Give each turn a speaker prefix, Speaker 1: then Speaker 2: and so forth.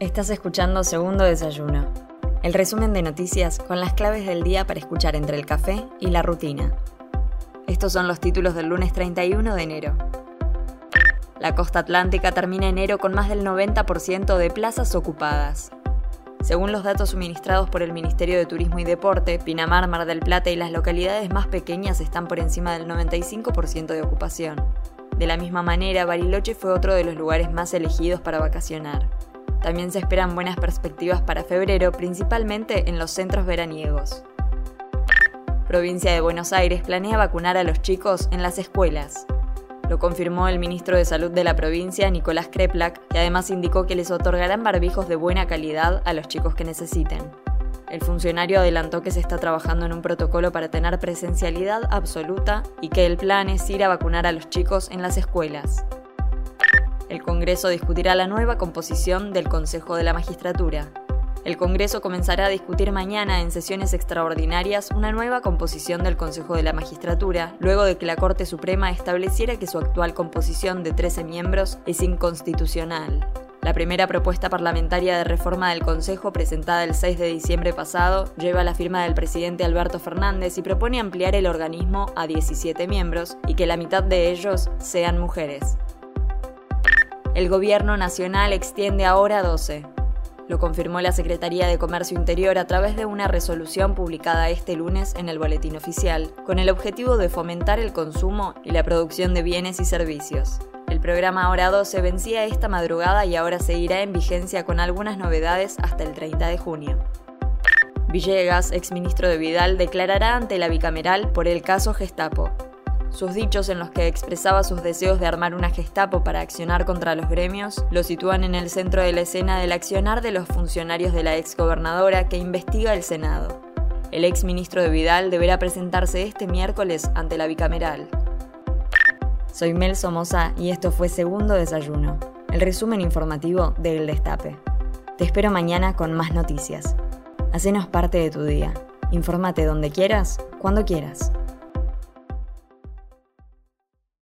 Speaker 1: Estás escuchando Segundo Desayuno, el resumen de noticias con las claves del día para escuchar entre el café y la rutina. Estos son los títulos del lunes 31 de enero. La costa atlántica termina enero con más del 90% de plazas ocupadas. Según los datos suministrados por el Ministerio de Turismo y Deporte, Pinamar, Mar del Plata y las localidades más pequeñas están por encima del 95% de ocupación. De la misma manera, Bariloche fue otro de los lugares más elegidos para vacacionar. También se esperan buenas perspectivas para febrero, principalmente en los centros veraniegos. Provincia de Buenos Aires planea vacunar a los chicos en las escuelas. Lo confirmó el ministro de Salud de la provincia, Nicolás Kreplak, que además indicó que les otorgarán barbijos de buena calidad a los chicos que necesiten. El funcionario adelantó que se está trabajando en un protocolo para tener presencialidad absoluta y que el plan es ir a vacunar a los chicos en las escuelas. El Congreso discutirá la nueva composición del Consejo de la Magistratura. El Congreso comenzará a discutir mañana en sesiones extraordinarias una nueva composición del Consejo de la Magistratura, luego de que la Corte Suprema estableciera que su actual composición de 13 miembros es inconstitucional. La primera propuesta parlamentaria de reforma del Consejo, presentada el 6 de diciembre pasado, lleva la firma del presidente Alberto Fernández y propone ampliar el organismo a 17 miembros y que la mitad de ellos sean mujeres. El gobierno nacional extiende ahora 12. Lo confirmó la Secretaría de Comercio Interior a través de una resolución publicada este lunes en el Boletín Oficial, con el objetivo de fomentar el consumo y la producción de bienes y servicios. El programa Hora 12 vencía esta madrugada y ahora seguirá en vigencia con algunas novedades hasta el 30 de junio. Villegas, exministro de Vidal, declarará ante la bicameral por el caso Gestapo. Sus dichos en los que expresaba sus deseos de armar una Gestapo para accionar contra los gremios lo sitúan en el centro de la escena del accionar de los funcionarios de la exgobernadora que investiga el Senado. El ex ministro de Vidal deberá presentarse este miércoles ante la bicameral. Soy Mel Somoza y esto fue Segundo Desayuno, el resumen informativo de El Destape. Te espero mañana con más noticias. Hacenos parte de tu día. Infórmate donde quieras, cuando quieras.